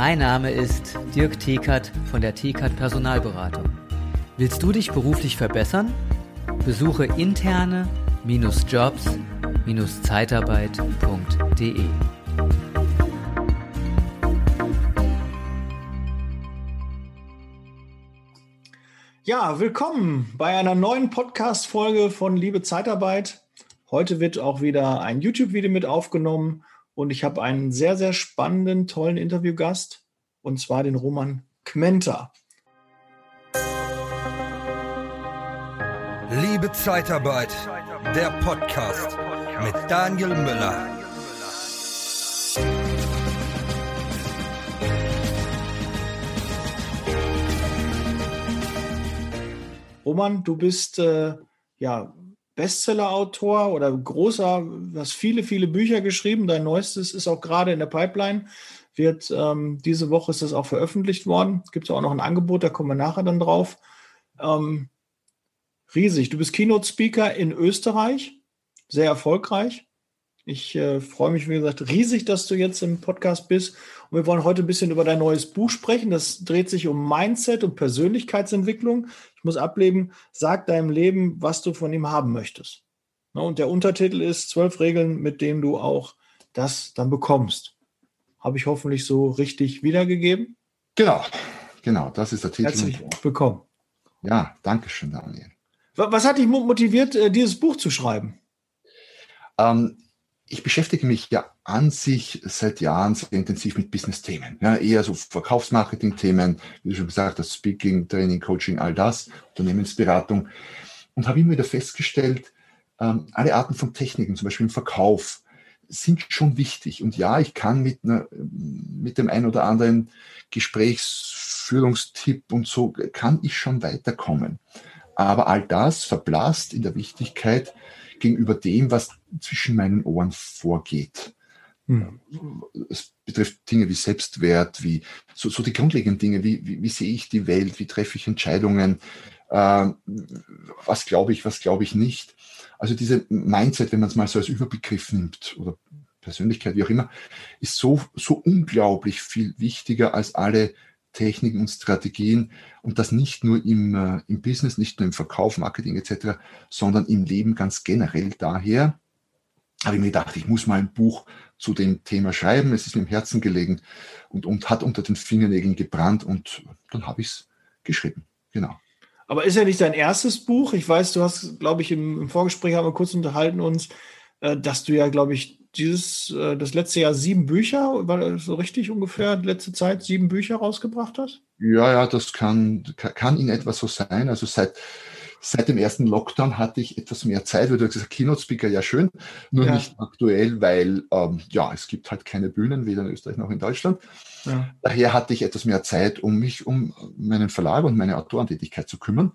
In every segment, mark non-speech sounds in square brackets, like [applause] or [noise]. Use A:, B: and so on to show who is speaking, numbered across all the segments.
A: Mein Name ist Dirk Thekert von der Thekert Personalberatung. Willst du dich beruflich verbessern? Besuche interne-jobs-zeitarbeit.de.
B: Ja, willkommen bei einer neuen Podcast-Folge von Liebe Zeitarbeit. Heute wird auch wieder ein YouTube-Video mit aufgenommen und ich habe einen sehr, sehr spannenden, tollen Interviewgast und zwar den Roman Kmenter.
C: Liebe Zeitarbeit, der Podcast mit Daniel Müller.
B: Roman, du bist äh, ja Bestseller-Autor oder großer, hast viele, viele Bücher geschrieben. Dein neuestes ist auch gerade in der Pipeline. Wird ähm, diese Woche ist das auch veröffentlicht worden. Es gibt auch noch ein Angebot, da kommen wir nachher dann drauf. Ähm, riesig. Du bist Keynote-Speaker in Österreich, sehr erfolgreich. Ich äh, freue mich, wie gesagt, riesig, dass du jetzt im Podcast bist. Und wir wollen heute ein bisschen über dein neues Buch sprechen. Das dreht sich um Mindset und Persönlichkeitsentwicklung. Ich muss ableben, sag deinem Leben, was du von ihm haben möchtest. Und der Untertitel ist zwölf Regeln, mit denen du auch das dann bekommst. Habe ich hoffentlich so richtig wiedergegeben?
D: Genau, genau, das ist der Titel.
B: Herzlich willkommen.
D: Ja, danke schön, Daniel.
B: Was hat dich motiviert, äh, dieses Buch zu schreiben?
D: Ähm, ich beschäftige mich ja an sich seit Jahren sehr intensiv mit Business-Themen. Ja, eher so Verkaufsmarketing-Themen, wie du schon gesagt hast, Speaking, Training, Coaching, all das, Unternehmensberatung. Und habe immer wieder festgestellt, ähm, alle Arten von Techniken, zum Beispiel im Verkauf, sind schon wichtig. Und ja, ich kann mit, einer, mit dem einen oder anderen Gesprächsführungstipp und so, kann ich schon weiterkommen. Aber all das verblasst in der Wichtigkeit, gegenüber dem, was zwischen meinen Ohren vorgeht. Hm. Es betrifft Dinge wie Selbstwert, wie so, so die grundlegenden Dinge, wie, wie, wie, sehe ich die Welt, wie treffe ich Entscheidungen, äh, was glaube ich, was glaube ich nicht. Also diese Mindset, wenn man es mal so als Überbegriff nimmt oder Persönlichkeit, wie auch immer, ist so, so unglaublich viel wichtiger als alle Techniken und Strategien und das nicht nur im, äh, im Business, nicht nur im Verkauf, Marketing etc., sondern im Leben ganz generell. Daher habe ich mir gedacht, ich muss mal ein Buch zu dem Thema schreiben. Es ist mir im Herzen gelegen und, und hat unter den Fingernägeln gebrannt und dann habe ich es geschrieben. Genau.
B: Aber ist ja nicht dein erstes Buch. Ich weiß, du hast, glaube ich, im, im Vorgespräch haben wir kurz unterhalten uns, äh, dass du ja, glaube ich, dieses, äh, das letzte Jahr sieben Bücher, war das so richtig ungefähr, letzte Zeit sieben Bücher rausgebracht hast?
D: Ja, ja, das kann, kann in etwa so sein. Also seit, seit dem ersten Lockdown hatte ich etwas mehr Zeit, weil du hast gesagt, Keynote Speaker ja schön, nur ja. nicht aktuell, weil ähm, ja, es gibt halt keine Bühnen, weder in Österreich noch in Deutschland. Ja. Daher hatte ich etwas mehr Zeit, um mich um meinen Verlag und meine Autorentätigkeit zu kümmern.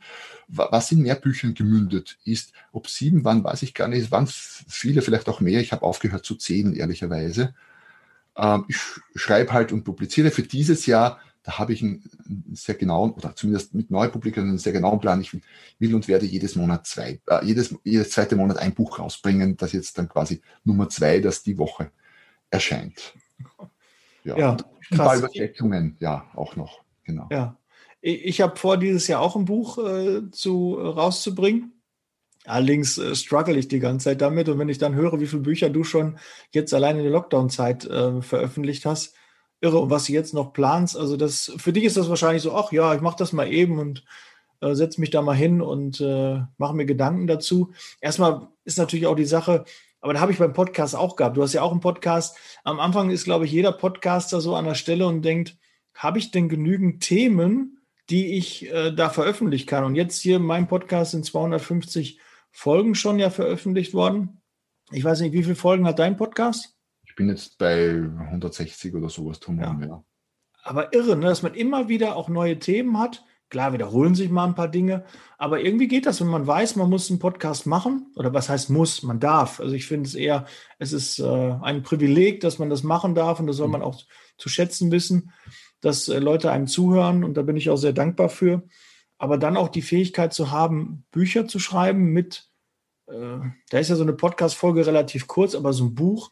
D: Was in mehr Büchern gemündet ist, ob sieben waren, weiß ich gar nicht. Es waren viele, vielleicht auch mehr. Ich habe aufgehört zu zählen, ehrlicherweise. Ähm, ich schreibe halt und publiziere für dieses Jahr da habe ich einen, sehr genauen, oder zumindest mit Neupublikationen einen sehr genauen Plan. Ich will und werde jedes Monat zwei, äh, jedes, jedes zweite Monat ein Buch rausbringen, das jetzt dann quasi Nummer zwei, das die Woche erscheint. [laughs] Ja, ja paar Übersetzungen, ja, auch noch, genau.
B: Ja. Ich habe vor, dieses Jahr auch ein Buch äh, zu, äh, rauszubringen. Allerdings äh, struggle ich die ganze Zeit damit. Und wenn ich dann höre, wie viele Bücher du schon jetzt allein in der Lockdown-Zeit äh, veröffentlicht hast, irre. Und was du jetzt noch planst, also das, für dich ist das wahrscheinlich so, ach ja, ich mache das mal eben und äh, setze mich da mal hin und äh, mache mir Gedanken dazu. Erstmal ist natürlich auch die Sache, aber da habe ich beim Podcast auch gehabt. Du hast ja auch einen Podcast. Am Anfang ist, glaube ich, jeder Podcaster so an der Stelle und denkt, habe ich denn genügend Themen, die ich äh, da veröffentlichen kann? Und jetzt hier mein Podcast sind 250 Folgen schon ja veröffentlicht worden. Ich weiß nicht, wie viele Folgen hat dein Podcast?
D: Ich bin jetzt bei 160 oder sowas ja. ja.
B: Aber irre, ne, dass man immer wieder auch neue Themen hat. Klar, wiederholen sich mal ein paar Dinge, aber irgendwie geht das, wenn man weiß, man muss einen Podcast machen. Oder was heißt muss? Man darf. Also ich finde es eher, es ist äh, ein Privileg, dass man das machen darf und das soll man auch zu schätzen wissen, dass äh, Leute einem zuhören und da bin ich auch sehr dankbar für. Aber dann auch die Fähigkeit zu haben, Bücher zu schreiben mit, äh, da ist ja so eine Podcast-Folge relativ kurz, aber so ein Buch,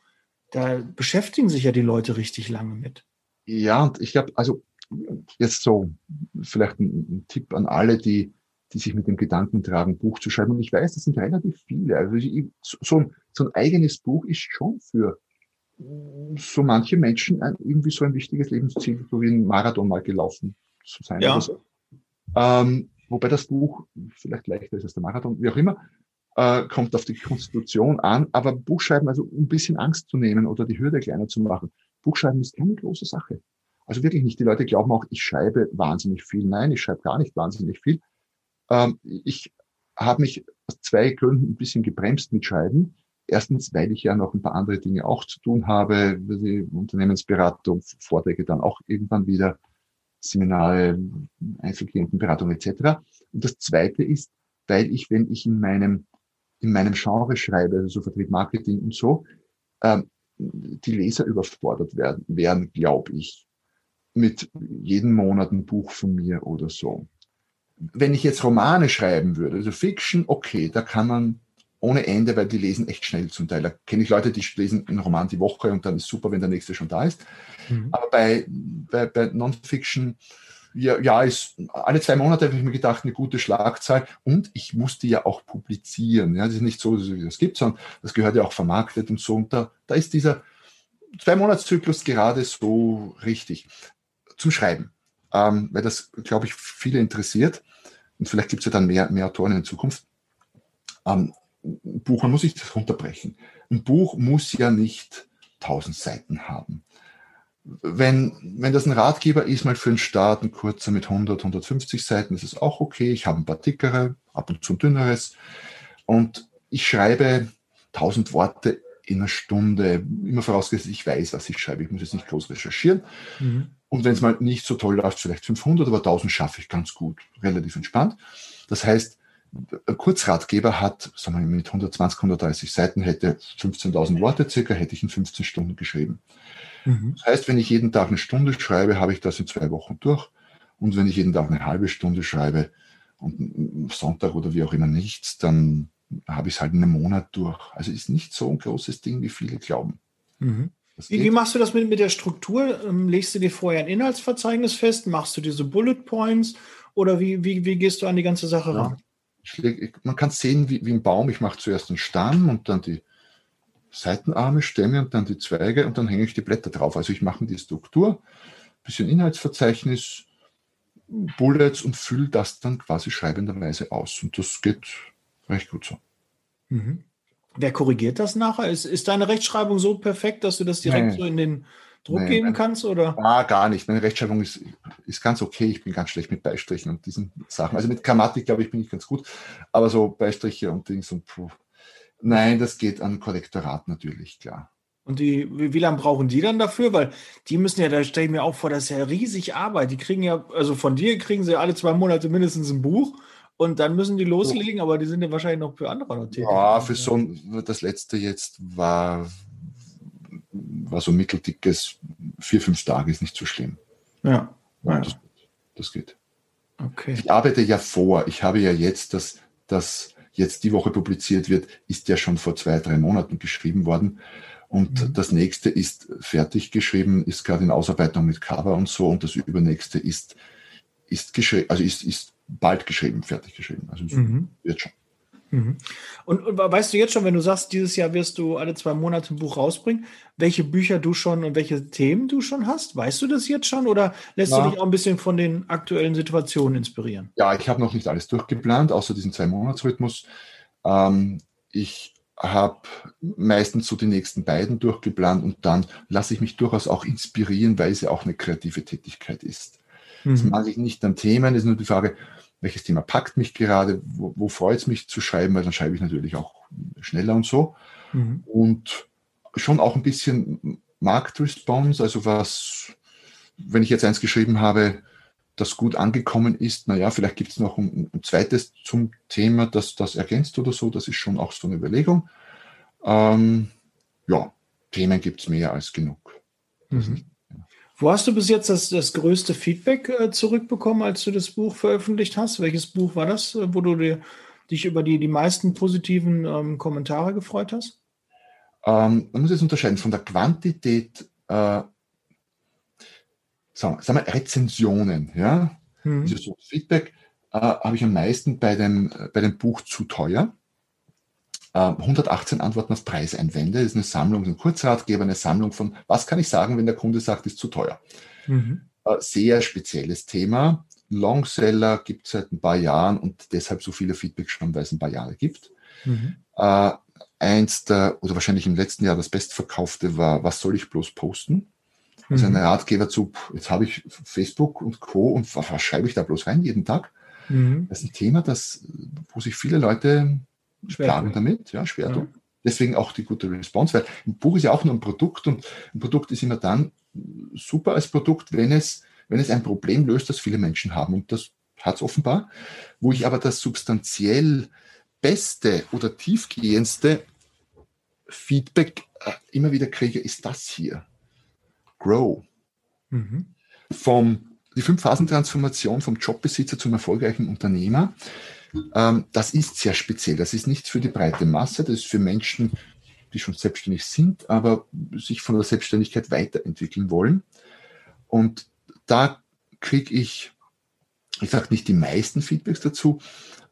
B: da beschäftigen sich ja die Leute richtig lange mit.
D: Ja, und ich glaube, also jetzt so vielleicht ein, ein, Tipp an alle, die, die sich mit dem Gedanken tragen, Buch zu schreiben. Und ich weiß, das sind relativ viele. Also ich, so, ein, so ein eigenes Buch ist schon für so manche Menschen ein, irgendwie so ein wichtiges Lebensziel, so wie ein Marathon mal gelaufen zu sein. Ja. So. Ähm, wobei das Buch vielleicht leichter ist als der Marathon, wie auch immer, äh, kommt auf die Konstitution an. Aber Buchschreiben, also um ein bisschen Angst zu nehmen oder die Hürde kleiner zu machen, Buchschreiben ist keine große Sache. Also wirklich nicht. Die Leute glauben auch, ich schreibe wahnsinnig viel. Nein, ich schreibe gar nicht wahnsinnig viel. Ähm, ich habe mich aus zwei Gründen ein bisschen gebremst mit Schreiben. Erstens, weil ich ja noch ein paar andere Dinge auch zu tun habe, die Unternehmensberatung, Vorträge dann auch irgendwann wieder, Seminare, Einzelklientenberatung etc. Und das Zweite ist, weil ich, wenn ich in meinem in meinem Genre schreibe, also so Vertrieb Marketing und so, ähm, die Leser überfordert werden, werden glaube ich, mit jedem Monat ein Buch von mir oder so. Wenn ich jetzt Romane schreiben würde, also Fiction, okay, da kann man ohne Ende, weil die lesen echt schnell zum Teil. Da kenne ich Leute, die lesen einen Roman die Woche und dann ist super, wenn der nächste schon da ist. Mhm. Aber bei, bei, bei Non-Fiction, ja, ja, ist alle zwei Monate habe ich mir gedacht, eine gute Schlagzahl. Und ich musste ja auch publizieren. Ja, das ist nicht so, dass es das gibt, sondern das gehört ja auch vermarktet und so. Und da, da ist dieser Zwei-Monats-Zyklus gerade so richtig zum Schreiben. Ähm, weil das, glaube ich, viele interessiert. Und vielleicht gibt es ja dann mehr, mehr Autoren in Zukunft. Ähm, ein Buch, man muss sich das runterbrechen. Ein Buch muss ja nicht tausend Seiten haben. Wenn, wenn das ein Ratgeber ist, mal für den Start, ein kurzer mit 100, 150 Seiten, ist es auch okay. Ich habe ein paar dickere, ab und zu ein dünneres. Und ich schreibe 1000 Worte in einer Stunde, immer vorausgesetzt, ich weiß, was ich schreibe. Ich muss jetzt nicht groß recherchieren. Mhm. Und wenn es mal nicht so toll läuft, vielleicht 500, aber 1000 schaffe ich ganz gut, relativ entspannt. Das heißt, ein Kurzratgeber hat, sagen wir mit 120, 130 Seiten, hätte 15.000 Worte circa, hätte ich in 15 Stunden geschrieben. Mhm. Das heißt, wenn ich jeden Tag eine Stunde schreibe, habe ich das in zwei Wochen durch. Und wenn ich jeden Tag eine halbe Stunde schreibe und Sonntag oder wie auch immer nichts, dann habe ich es halt in einem Monat durch. Also ist nicht so ein großes Ding, wie viele glauben.
B: Mhm. Wie, wie, machst du das mit, mit der Struktur? Ähm, legst du dir vorher ein Inhaltsverzeichnis fest? Machst du diese Bullet Points? Oder wie, wie, wie gehst du an die ganze Sache ran?
D: leg, man kann sehen, wie, wie ein Baum. Ich mache zuerst den Stamm und dann die Seitenarme, Stämme und dann die Zweige und dann hänge ich die Blätter drauf. Also ich mache die Struktur, bisschen Inhaltsverzeichnis, Bullets und fülle das dann quasi schreibenderweise aus. Und das geht recht gut so.
B: Mhm. Wer korrigiert das nachher? Ist, ist deine Rechtschreibung so perfekt, dass du das direkt Nein. so in den Druck Nein, geben kannst? Oder?
D: Ah, gar nicht. Meine Rechtschreibung ist, ist ganz okay. Ich bin ganz schlecht mit Beistrichen und diesen Sachen. Also mit Grammatik, glaube ich, bin ich ganz gut. Aber so Beistriche und Dings und puh. Nein, das geht an Korrektorat natürlich, klar.
B: Und die, wie, wie lange brauchen die dann dafür? Weil die müssen ja, da stelle ich mir auch vor, das ist ja riesig Arbeit. Die kriegen ja, also von dir kriegen sie alle zwei Monate mindestens ein Buch und dann müssen die loslegen, aber die sind ja wahrscheinlich noch für andere noch
D: tätig. Ja, für so ein, das letzte jetzt war, war so mitteldickes, vier, fünf Tage ist nicht so schlimm.
B: Ja.
D: ja. Das, das, geht. Okay. Ich arbeite ja vor. Ich habe ja jetzt das, das jetzt die Woche publiziert wird, ist ja schon vor zwei, drei Monaten geschrieben worden. Und mhm. das nächste ist fertig geschrieben, ist gerade in Ausarbeitung mit Cover und so. Und das übernächste ist, ist geschrieben, also ist, ist bald geschrieben, fertig geschrieben. Also mhm. wird schon.
B: Mhm. Und, und, weißt du jetzt schon, wenn du sagst, dieses Jahr wirst du alle zwei Monate ein Buch rausbringen, welche Bücher du schon und welche Themen du schon hast? Weißt du das jetzt schon oder lässt ja. du dich auch ein bisschen von den aktuellen Situationen inspirieren?
D: Ja, ich habe noch nicht alles durchgeplant, außer diesen zwei Monatsrhythmus. Ähm, ich habe meistens so die nächsten beiden durchgeplant und dann lasse ich mich durchaus auch inspirieren, weil es ja auch eine kreative Tätigkeit ist. Mhm. Das mag ich nicht an Themen, es ist nur die Frage, welches Thema packt mich gerade, wo, wo freut es mich zu schreiben, weil dann schreibe ich natürlich auch schneller und so. Mhm. Und schon auch ein bisschen Marktresponse, also was, wenn ich jetzt eins geschrieben habe, das gut angekommen ist, naja, vielleicht gibt es noch ein, ein, zweites zum Thema, das das ergänzt oder so, das ist schon auch so eine Überlegung. Ähm, ja, Themen gibt es mehr als genug.
B: Mhm. Wo hast du bis jetzt das, das größte Feedback äh, zurückbekommen, als du das Buch veröffentlicht hast? Welches Buch war das, äh, wo du dir, dich über die, die meisten positiven ähm, Kommentare gefreut hast?
D: Ähm, man muss jetzt unterscheiden von der Quantität. Äh, sagen, sagen wir Rezensionen, ja, mhm. also so Feedback äh, habe ich am meisten bei dem, bei dem Buch zu teuer. 118 äh, Antworten auf Preiseinwände das ist eine Sammlung, ein Kurzratgeber, eine Sammlung von, was kann ich sagen, wenn der Kunde sagt, ist zu teuer. Mhm. Äh, sehr spezielles Thema. Longseller gibt es seit ein paar Jahren und deshalb so viele Feedbacks schon, weil es ein paar Jahre gibt. Mhm. Äh, eins der, oder wahrscheinlich im letzten Jahr das bestverkaufte war, was soll ich bloß posten? Also mhm. ein Ratgeber zu, jetzt habe ich Facebook und Co. und was, was schreibe ich da bloß rein jeden Tag? Mhm. Das ist ein Thema, das, wo sich viele Leute schwer plagen damit, ja, schwer ja. Deswegen auch die gute Response, weil ein Buch ist ja auch nur ein Produkt und ein Produkt ist immer dann super als Produkt, wenn es, wenn es ein Problem löst, das viele Menschen haben. Und das hat es offenbar. Wo ich aber das substanziell beste oder tiefgehendste Feedback äh, immer wieder kriege, ist das hier. Grow. Mhm. Vom, die Fünf-Phasen-Transformation vom Jobbesitzer zum erfolgreichen Unternehmer. Ähm, das ist sehr speziell. Das ist nicht für die breite Masse, das ist für Menschen, die schon selbstständig sind, aber sich von der Selbstständigkeit weiterentwickeln wollen. Und da kriege ich, ich sage nicht die meisten Feedbacks dazu,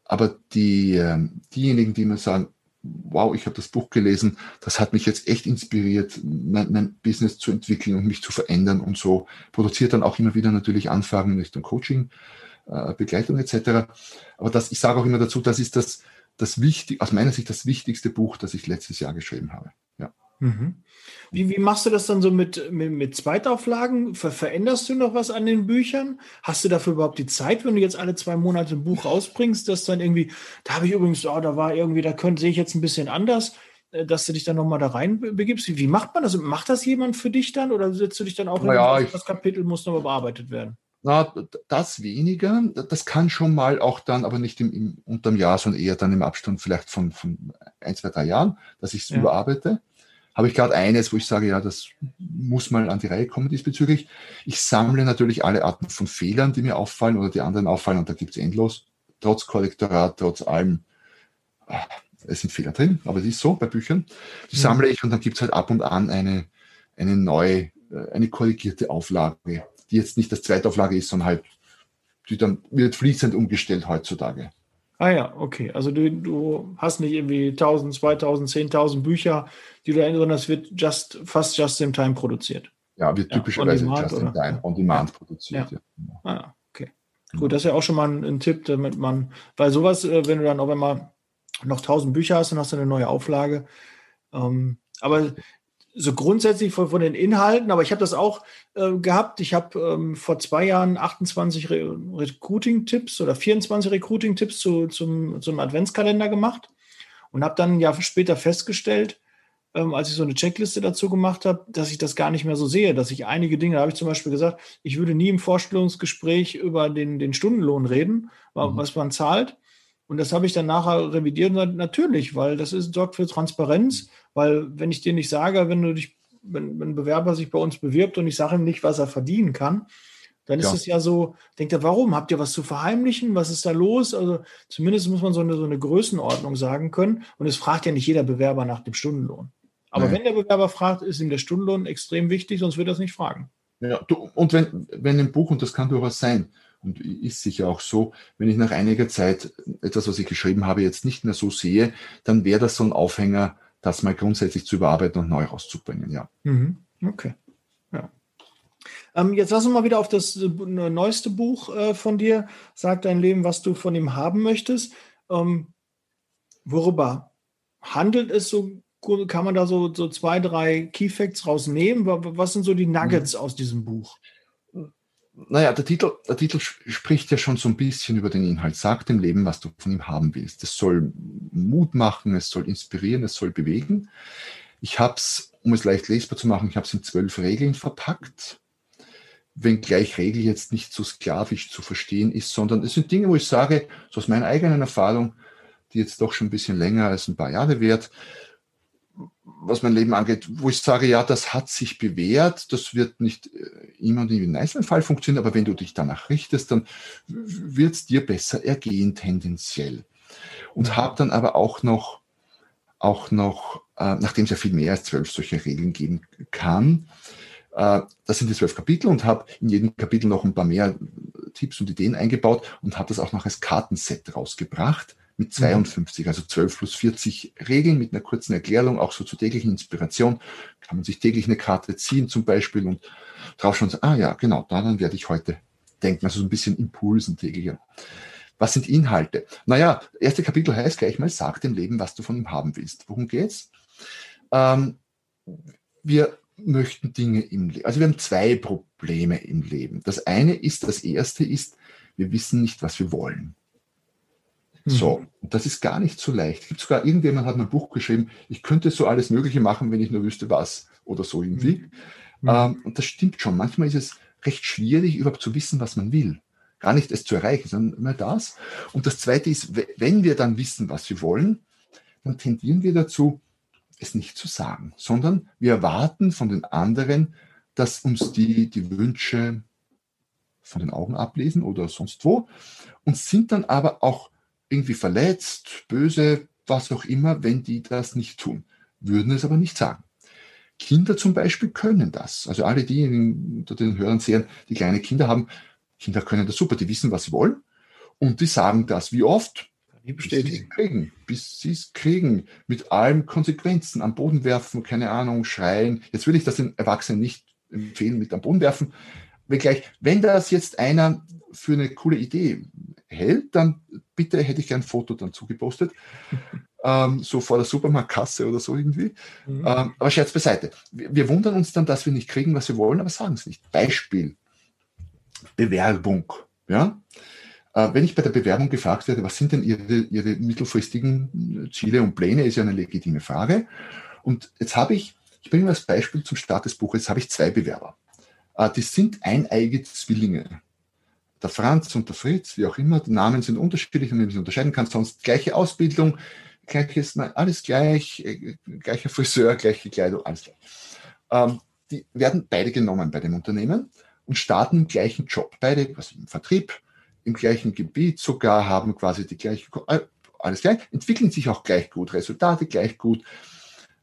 D: aber die, ähm, diejenigen, die mir sagen, wow, ich habe das Buch gelesen, das hat mich jetzt echt inspiriert, mein, mein, Business zu entwickeln und mich zu verändern und so, produziert dann auch immer wieder natürlich Anfragen in Richtung Coaching, Begleitung etc. Aber das, ich sage auch immer dazu, das ist das, das wichtig, aus meiner Sicht das wichtigste Buch, das ich letztes Jahr geschrieben habe. Ja.
B: Mhm. Wie, wie machst du das dann so mit, mit, mit Zweitauflagen? Ver veränderst du noch was an den Büchern? Hast du dafür überhaupt die Zeit, wenn du jetzt alle zwei Monate ein Buch rausbringst, dass dann irgendwie, da habe ich übrigens, oh, da war irgendwie, da könnte, sehe ich jetzt ein bisschen anders, äh, dass du dich dann nochmal da rein begibst? Wie, wie macht man das? Macht das jemand für dich dann oder setzt du dich dann auch
D: naja, in
B: das Kapitel muss nochmal bearbeitet werden?
D: Na, das weniger. Das kann schon mal auch dann, aber nicht im, im unterm Jahr, sondern eher dann im Abstand vielleicht von, von ein, zwei, drei Jahren, dass ich es ja. überarbeite. Habe ich gerade eines, wo ich sage, ja, das muss mal an die Reihe kommen diesbezüglich. Ich sammle natürlich alle Arten von Fehlern, die mir auffallen oder die anderen auffallen und da gibt es endlos. Trotz Korrektorat, trotz allem. Ah, es sind Fehler drin, aber es ist so bei Büchern. Die mhm. sammle ich und dann gibt es halt ab und an eine, eine neue, äh, eine korrigierte Auflage die jetzt nicht das Zweitauflage ist, sondern halt, die dann wird fließend umgestellt heutzutage.
B: Ah ja, okay. Also du, du hast nicht irgendwie 1000, 2000, 10.000 Bücher, die du ändern, das wird just, fast just in time produziert.
D: Ja, wird typischerweise ja, just in time, on demand ja. produziert.
B: Ja. ja. Ah, okay. Gut, das ist ja auch schon mal ein, ein, Tipp, damit man, weil sowas, äh, wenn du dann auch einmal noch 1000 Bücher hast, dann hast du eine neue Auflage. Ähm, aber so grundsätzlich von, von den Inhalten, aber ich habe das auch äh, gehabt. Ich habe ähm, vor zwei Jahren 28 Re Recruiting-Tipps oder 24 Recruiting-Tipps zu, zum, zum Adventskalender gemacht und habe dann ein Jahr später festgestellt, ähm, als ich so eine Checkliste dazu gemacht habe, dass ich das gar nicht mehr so sehe, dass ich einige Dinge, da habe ich zum Beispiel gesagt, ich würde nie im Vorstellungsgespräch über den, den Stundenlohn reden, mhm. was man zahlt. Und das habe ich dann nachher revidiert und natürlich, weil das ist, sorgt für Transparenz, weil wenn ich dir nicht sage, wenn du dich, wenn, wenn ein Bewerber sich bei uns bewirbt und ich sage ihm nicht, was er verdienen kann, dann ist ja. es ja so, denkt er, warum? Habt ihr was zu verheimlichen? Was ist da los? Also zumindest muss man so eine, so eine Größenordnung sagen können. Und es fragt ja nicht jeder Bewerber nach dem Stundenlohn. Aber Nein. wenn der Bewerber fragt, ist ihm der Stundenlohn extrem wichtig, sonst wird er es nicht fragen.
D: Ja, du, und wenn, wenn im Buch, und das kann durchaus sein, und ist sicher auch so, wenn ich nach einiger Zeit etwas, was ich geschrieben habe, jetzt nicht mehr so sehe, dann wäre das so ein Aufhänger, das mal grundsätzlich zu überarbeiten und neu rauszubringen, ja.
B: Mhm. Okay. Ja. Ähm, jetzt lass uns mal wieder auf das äh, neueste Buch äh, von dir, Sag dein Leben, was du von ihm haben möchtest. Ähm, worüber handelt es so? Kann man da so, so zwei, drei Key Facts rausnehmen? Was sind so die Nuggets mhm. aus diesem Buch?
D: Naja, der Titel, der Titel spricht ja schon so ein bisschen über den Inhalt. Sag dem Leben, was du von ihm haben willst. Es soll Mut machen, es soll inspirieren, es soll bewegen. Ich habe es, um es leicht lesbar zu machen, ich habe es in zwölf Regeln verpackt. Wenngleich Regel jetzt nicht so sklavisch zu verstehen ist, sondern es sind Dinge, wo ich sage, so aus meiner eigenen Erfahrung, die jetzt doch schon ein bisschen länger als ein paar Jahre wert, was mein Leben angeht, wo ich sage, ja, das hat sich bewährt, das wird nicht äh, immer und in jedem einzelnen Fall funktionieren, aber wenn du dich danach richtest, dann wird es dir besser ergehen tendenziell. Und habe dann aber auch noch, auch noch, äh, nachdem es ja viel mehr als zwölf solche Regeln geben kann, Äh, das sind die zwölf Kapitel und habe in jedem Kapitel noch ein paar mehr Tipps und Ideen eingebaut und habe das auch noch als Kartenset rausgebracht mit 52, mhm. also 12 plus 40 Regeln mit einer kurzen Erklärung, auch so zur täglichen Inspiration. Kann man sich täglich eine Karte ziehen zum Beispiel und drauf schon sagen, ah ja, genau, daran werde ich heute denken. Also so ein bisschen Impulsen täglicher. Was sind Inhalte? Naja, erste Kapitel heißt gleich mal, sag dem Leben, was du von ihm haben willst. Worum geht's? Ähm, wir möchten Dinge im Leben. Also wir haben zwei Probleme im Leben. Das eine ist, das erste ist, wir wissen nicht, was wir wollen. So, mhm. und das ist gar nicht so leicht. Es gibt sogar irgendjemand hat ein Buch geschrieben, ich könnte so alles Mögliche machen, wenn ich nur wüsste, was oder so irgendwie. Mhm. Ähm, und das stimmt schon. Manchmal ist es recht schwierig, überhaupt zu wissen, was man will. Gar nicht es zu erreichen, sondern immer das. Und das Zweite ist, wenn wir dann wissen, was wir wollen, dann tendieren wir dazu, es nicht zu sagen, sondern wir erwarten von den anderen, dass uns die, die Wünsche von den Augen ablesen oder sonst wo und sind dann aber auch irgendwie verletzt, böse, was auch immer, wenn die das nicht tun, würden es aber nicht sagen. Kinder zum Beispiel können das. Also alle diejenigen unter den Hörern sehen, die kleine Kinder haben, Kinder können das super, die wissen, was sie wollen und die sagen das wie oft, bis sie es kriegen, bis sie es kriegen, mit allen Konsequenzen, am Boden werfen, keine Ahnung, schreien. Jetzt würde ich das den Erwachsenen nicht empfehlen, mit am Boden werfen. Wenngleich, wenn das jetzt einer für eine coole Idee hält, dann bitte hätte ich gern ein Foto dann zugepostet. [laughs] ähm, so vor der Supermarktkasse oder so irgendwie. Mhm. Ähm, aber Scherz beiseite. Wir, wir, wundern uns dann, dass wir nicht kriegen, was wir wollen, aber sagen es nicht. Beispiel. Bewerbung. Ja? Äh, wenn ich bei der Bewerbung gefragt werde, was sind denn Ihre, Ihre mittelfristigen Ziele und Pläne, ist ja eine legitime Frage. Und jetzt habe ich, ich bringe mal als Beispiel zum Start des Buches, jetzt habe ich zwei Bewerber. Äh, die sind eineige Zwillinge der Franz und der Fritz, wie auch immer, die Namen sind unterschiedlich wenn du sie unterscheiden kannst, sonst gleiche Ausbildung, gleiches, nein, alles gleich, äh, gleicher Friseur, [laughs] gleiche Kleidung, alles gleich. Ähm, die werden beide genommen bei dem Unternehmen und starten im gleichen Job. Beide quasi im Vertrieb, im gleichen Gebiet sogar, haben quasi die gleiche, äh, alles gleich, entwickeln sich auch gleich gut, Resultate gleich gut.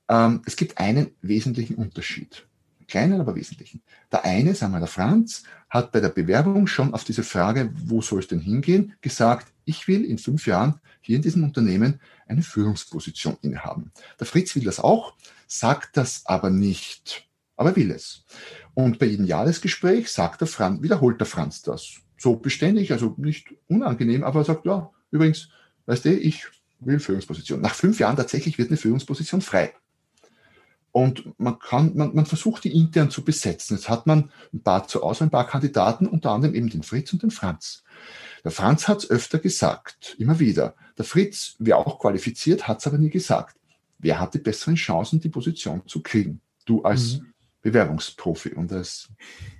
D: Ähm, es gibt einen wesentlichen Unterschied kleinen, aber wesentlichen. Der eine, sagen wir der Franz, hat bei der Bewerbung schon auf diese Frage, wo soll es denn hingehen, gesagt, ich will in fünf Jahren hier in diesem Unternehmen eine Führungsposition innehaben. Der Fritz will das auch, sagt das aber nicht, aber will es. Und bei jedem Jahresgespräch sagt der Franz, wiederholt der Franz das. So beständig, also nicht unangenehm, aber er sagt, ja, übrigens, weißt du, ich will Führungsposition. Nach fünf Jahren tatsächlich wird eine Führungsposition frei. Und man kann, man, man versucht die intern zu besetzen. Jetzt hat man ein paar zur Auswahl, ein paar Kandidaten, unter anderem eben den Fritz und den Franz. Der Franz hat es öfter gesagt, immer wieder. Der Fritz wäre auch qualifiziert, hat es aber nie gesagt. Wer hat die besseren Chancen, die Position zu kriegen? Du als mhm. Bewerbungsprofi. Und als,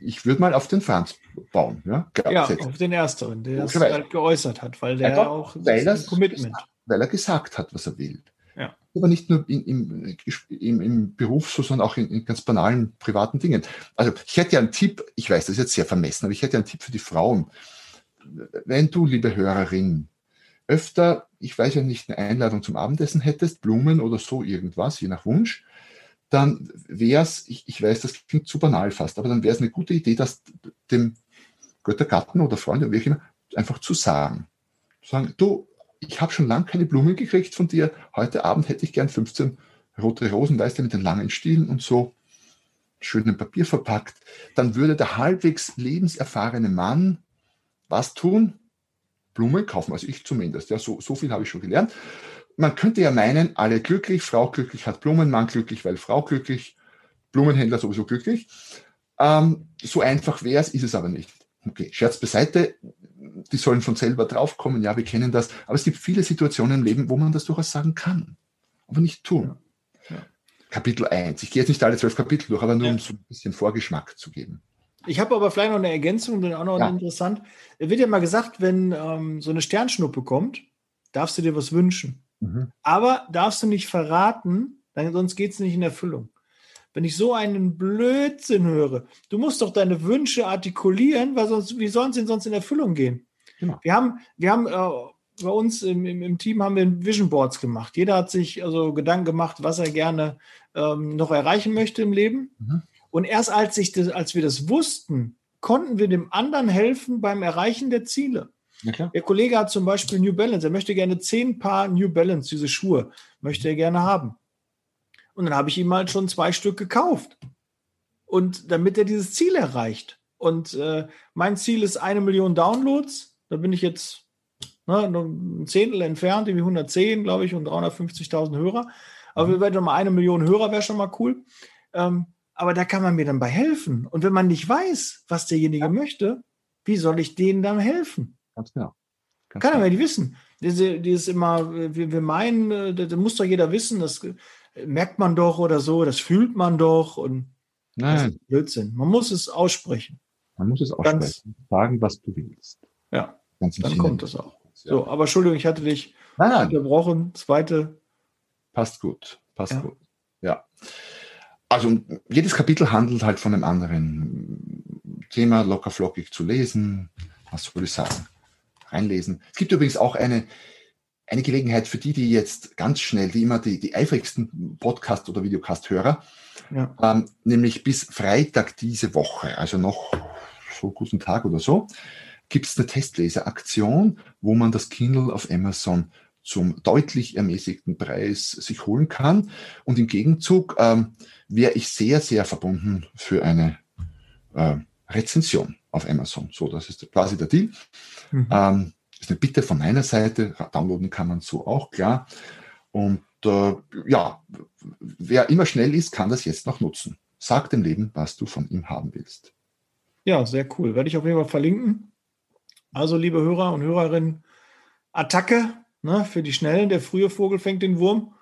D: ich würde mal auf den Franz bauen. Ja,
B: ja auf den Ersteren, der es halt geäußert hat, weil der ja, auch
D: weil ein Commitment. Weil er gesagt hat, was er will. Ja. Aber nicht nur in, im, im, im Beruf, sondern auch in, in, ganz banalen privaten Dingen. Also ich hätte ja einen Tipp, ich weiß, das ist jetzt sehr vermessen, aber ich hätte einen Tipp für die Frauen. Wenn du, liebe Hörerin, öfter, ich weiß ja nicht, eine Einladung zum Abendessen hättest, Blumen oder so irgendwas, je nach Wunsch, dann wäre es, ich, ich weiß, das klingt zu banal fast, aber dann wäre es eine gute Idee, das dem Göttergatten oder Freund wie auch immer einfach zu sagen. Sagen, du, ich habe schon lange keine Blumen gekriegt von dir. Heute Abend hätte ich gern 15 rote Rosen, weißt du, mit den langen Stielen und so, schön in Papier verpackt. Dann würde der halbwegs lebenserfahrene Mann was tun? Blumen kaufen, also ich zumindest. Ja, so, so viel habe ich schon gelernt. Man könnte ja meinen, alle glücklich, Frau glücklich hat Blumen, Mann glücklich, weil Frau glücklich, Blumenhändler sowieso glücklich. Ähm, so einfach wäre es, ist es aber nicht. Okay, Scherz beiseite, die sollen von selber draufkommen, ja, wir kennen das. Aber es gibt viele Situationen im Leben, wo man das durchaus sagen kann, aber nicht tun. Ja. Ja. Kapitel 1. Ich gehe jetzt nicht alle zwölf Kapitel durch, aber nur ja. um so ein bisschen Vorgeschmack zu geben.
B: Ich habe aber vielleicht noch eine Ergänzung, auch noch interessant. Es wird ja mal gesagt, wenn ähm, so eine Sternschnuppe kommt, darfst du dir was wünschen. Mhm. Aber darfst du nicht verraten, dann, sonst geht es nicht in Erfüllung wenn ich so einen Blödsinn höre. Du musst doch deine Wünsche artikulieren, weil sonst, wie sollen sie denn sonst in Erfüllung gehen? Genau. Wir haben, wir haben äh, bei uns im, im, im, Team haben wir Vision Boards gemacht. Jeder hat sich also Gedanken gemacht, was er gerne ähm, noch erreichen möchte im Leben. Mhm. Und erst als, ich das, als wir das wussten, konnten wir dem anderen helfen beim Erreichen der Ziele. Ja, der Kollege hat zum Beispiel New Balance, er möchte gerne zehn Paar New Balance, diese Schuhe, möchte er gerne haben. Und dann habe ich ihm halt schon zwei Stück gekauft. Und damit er dieses Ziel erreicht. Und äh, mein Ziel ist eine Million Downloads. Da bin ich jetzt ne, ein Zehntel entfernt, irgendwie 110, glaube ich, und 350.000 Hörer. Aber mhm. wir werden mal eine Million Hörer, wäre schon mal cool. Ähm, aber da kann man mir dann bei helfen. Und wenn man nicht weiß, was derjenige ja. möchte, wie soll ich denen dann helfen?
D: Ganz genau.
B: Ganz kann genau. er nicht wissen. Diese, dieses immer, wir, wir meinen, äh, das muss doch jeder wissen, das merkt man doch oder so, das fühlt man doch und Nein. das ist Blödsinn. Man muss es aussprechen.
D: Man muss es aussprechen. Ganz, sagen, was du willst.
B: Ja, Ganz dann kommt es auch. Ja. So, aber Entschuldigung, ich hatte dich nein, unterbrochen. Zweite.
D: Passt gut. Passt ja. gut. Ja. Also jedes Kapitel handelt halt von einem anderen Thema, locker flockig zu lesen. Was würde ich sagen? Reinlesen. Es gibt übrigens auch eine, eine Gelegenheit für die, die jetzt ganz schnell, die immer die, die eifrigsten Podcast- oder Videocast-Hörer, ja. ähm, nämlich bis Freitag diese Woche, also noch so guten Tag oder so, gibt es eine Testleseraktion, wo man das Kindle auf Amazon zum deutlich ermäßigten Preis sich holen kann. Und im Gegenzug ähm, wäre ich sehr, sehr verbunden für eine äh, Rezension auf Amazon. So, das ist quasi der Deal. Mhm. Ähm, ist eine Bitte von meiner Seite. Downloaden kann man so auch, klar. Und äh, ja, wer immer schnell ist, kann das jetzt noch nutzen. Sag dem Leben, was du von ihm haben willst.
B: Ja, sehr cool. Werde ich auf jeden Fall verlinken. Also, liebe Hörer und Hörerinnen, Attacke ne, für die Schnellen. Der frühe Vogel fängt den Wurm.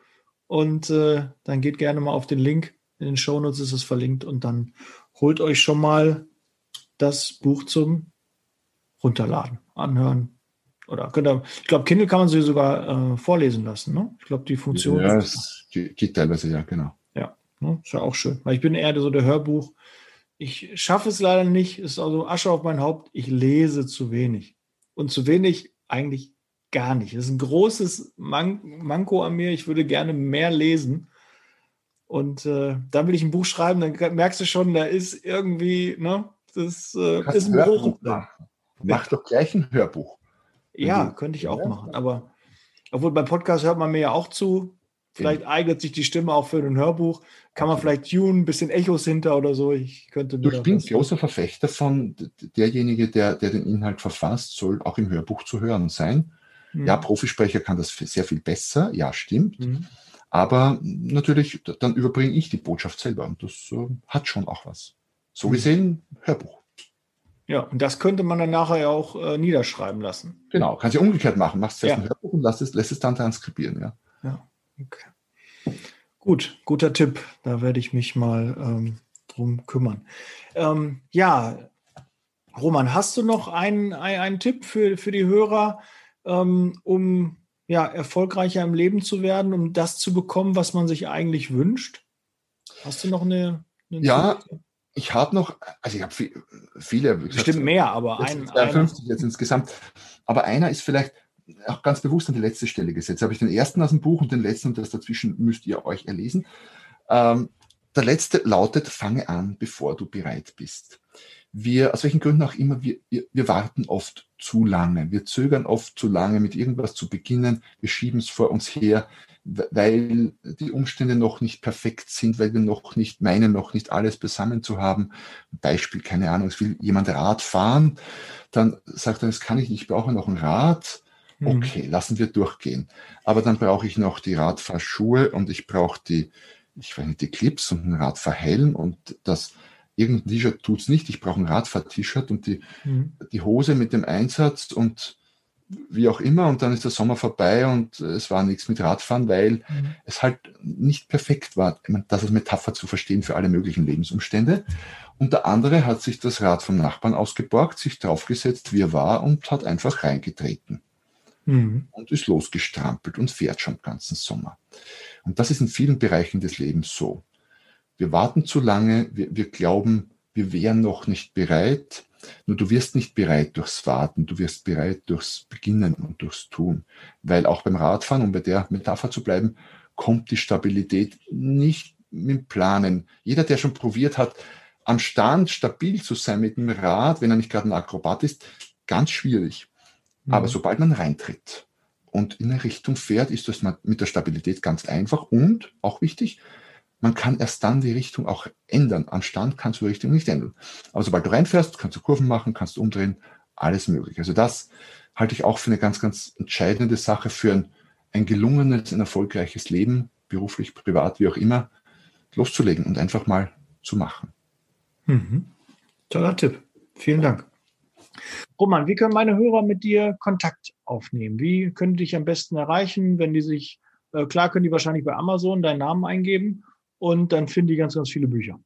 B: Und äh, dann geht gerne mal auf den Link. In den Shownotes ist es verlinkt. Und dann holt euch schon mal das Buch zum Runterladen, anhören, oder könnt ihr, ich glaube, Kindle kann man sie sogar äh, vorlesen lassen. Ne? Ich glaube, die Funktion.
D: Ja, es geht teilweise, ja, genau.
B: Ja, ne? ist ja auch schön. Weil ich bin eher so der Hörbuch. Ich schaffe es leider nicht, ist also Asche auf mein Haupt. Ich lese zu wenig. Und zu wenig eigentlich gar nicht. Das ist ein großes Man Manko an mir. Ich würde gerne mehr lesen. Und äh, dann will ich ein Buch schreiben, dann merkst du schon, da ist irgendwie, ne, das äh, ist ein Bruch.
D: Mach doch gleich ein Hörbuch.
B: Ja, könnte ich auch ja. machen. Aber obwohl beim Podcast hört man mir ja auch zu. Vielleicht ja. eignet sich die Stimme auch für ein Hörbuch. Kann man vielleicht tunen, ein bisschen Echos hinter oder so. Ich könnte
D: du, ich bin großer Verfechter von derjenige, der, der den Inhalt verfasst, soll auch im Hörbuch zu hören sein. Mhm. Ja, Profisprecher kann das sehr viel besser. Ja, stimmt. Mhm. Aber natürlich, dann überbringe ich die Botschaft selber und das äh, hat schon auch was. So mhm. gesehen, Hörbuch.
B: Ja, und das könnte man dann nachher ja auch äh, niederschreiben lassen.
D: Genau, kannst du umgekehrt machen. Machst zuerst ja. ein Hörbuch und lässt es, lässt es dann transkribieren, ja.
B: Ja, okay. Gut, guter Tipp. Da werde ich mich mal ähm, drum kümmern. Ähm, ja, Roman, hast du noch einen, einen, Tipp für, für die Hörer, ähm, um ja, erfolgreicher im Leben zu werden, um das zu bekommen, was man sich eigentlich wünscht? Hast du noch eine,
D: eine ja, Tipp? Ich habe noch, also ich habe viel, viele.
B: Bestimmt mehr, aber ein,
D: 52 jetzt insgesamt. Aber einer ist vielleicht auch ganz bewusst an die letzte Stelle gesetzt. Habe ich den ersten aus dem Buch und den letzten und das dazwischen müsst ihr euch erlesen. Ähm, der letzte lautet, fange an, bevor du bereit bist. Wir, aus welchen Gründen auch immer, wir, wir, wir warten oft zu lange. Wir zögern oft zu lange, mit irgendwas zu beginnen. Wir schieben es vor uns her weil die Umstände noch nicht perfekt sind, weil wir noch nicht meinen, noch nicht alles beisammen zu haben. Beispiel, keine Ahnung, es will jemand Rad fahren, dann sagt er, das kann ich nicht, ich brauche noch ein Rad. Mhm. Okay, mhm. lassen wir durchgehen. Aber dann brauche ich noch die Radfahrschuhe und ich brauche die, ich weiß nicht, die Clips und ein Radfahrhelm und das irgendein T-Shirt tut's nicht. Ich brauche ein Radfahr-T-Shirt und die, mhm. die Hose mit dem Einsatz und wie auch immer und dann ist der Sommer vorbei und es war nichts mit Radfahren, weil mhm. es halt nicht perfekt war, das als Metapher zu verstehen für alle möglichen Lebensumstände. Und der andere hat sich das Rad vom Nachbarn ausgeborgt, sich draufgesetzt, wie er war und hat einfach reingetreten. Mhm. Und ist losgestrampelt und fährt schon den ganzen Sommer. Und das ist in vielen Bereichen des Lebens so. Wir warten zu lange, wir, wir glauben, wir wären noch nicht bereit, nur du wirst nicht bereit durchs Warten, du wirst bereit durchs Beginnen und durchs Tun. Weil auch beim Radfahren, um bei der Metapher zu bleiben, kommt die Stabilität nicht mit Planen. Jeder, der schon probiert hat, am Stand stabil zu sein mit dem Rad, wenn er nicht gerade ein Akrobat ist, ganz schwierig. Mhm. Aber sobald man reintritt und in eine Richtung fährt, ist das mit der Stabilität ganz einfach und auch wichtig, man kann erst dann die Richtung auch ändern. Am Stand kannst du die Richtung nicht ändern. Aber sobald du reinfährst, kannst du Kurven machen, kannst du umdrehen, alles möglich. Also das halte ich auch für eine ganz, ganz entscheidende Sache für ein, ein gelungenes, ein erfolgreiches Leben, beruflich, privat, wie auch immer, loszulegen und einfach mal zu machen.
B: Mhm. Toller Tipp. Vielen Dank. Roman, wie können meine Hörer mit dir Kontakt aufnehmen? Wie können die dich am besten erreichen, wenn die sich, äh, klar können die wahrscheinlich bei Amazon deinen Namen eingeben und dann finden die ganz, ganz viele Bücher.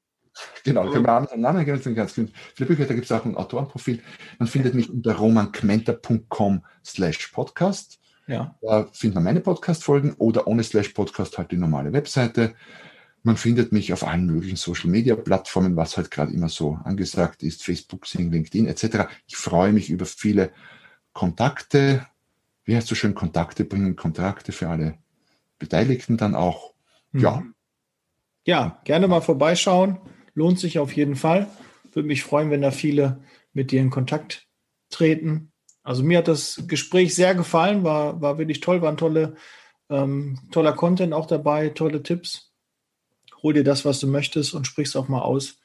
D: Genau, können wir Amazon Namen eingeben, ganz viele Bücher, da gibt es auch ein Autorenprofil. Man findet mich unter romankmenter.com slash podcast. Ja. Da findet man meine Podcast-Folgen oder ohne slash Podcast halt die normale Webseite. Man findet mich auf allen möglichen Social-Media-Plattformen, was halt gerade immer so angesagt ist, Facebook, Sing, LinkedIn etc. Ich freue mich über viele Kontakte. Wie heißt so schön, Kontakte bringen Kontrakte für alle Beteiligten dann auch.
B: Mhm. Ja, gerne mal vorbeischauen. Lohnt sich auf jeden Fall. Würde mich freuen, wenn da viele mit dir in Kontakt treten. Also mir hat das Gespräch sehr gefallen, war, war wirklich toll, war ein tolle, ähm, toller Content auch dabei, tolle Tipps hol dir das, was du möchtest und sprichst auch mal aus.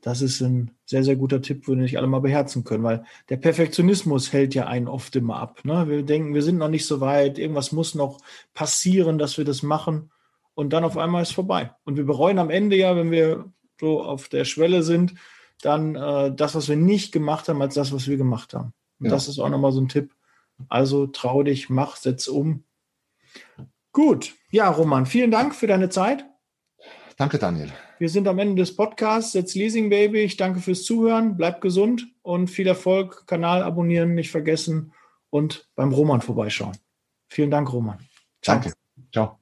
B: Das ist ein sehr, sehr guter Tipp, den nicht alle mal beherzen können, weil der Perfektionismus hält ja einen oft immer ab. Ne? Wir denken, wir sind noch nicht so weit, irgendwas muss noch passieren, dass wir das machen und dann auf einmal ist vorbei. Und wir bereuen am Ende ja, wenn wir so auf der Schwelle sind, dann äh, das, was wir nicht gemacht haben, als das, was wir gemacht haben. Und ja. das ist auch nochmal so ein Tipp. Also trau dich, mach, setz um. Gut. Ja, Roman, vielen Dank für deine Zeit.
D: Danke, Daniel.
B: Wir sind am Ende des Podcasts. Jetzt Leasing Baby. Ich danke fürs Zuhören. Bleibt gesund und viel Erfolg. Kanal abonnieren nicht vergessen und beim Roman vorbeischauen. Vielen Dank, Roman.
D: Ciao. Danke. Ciao.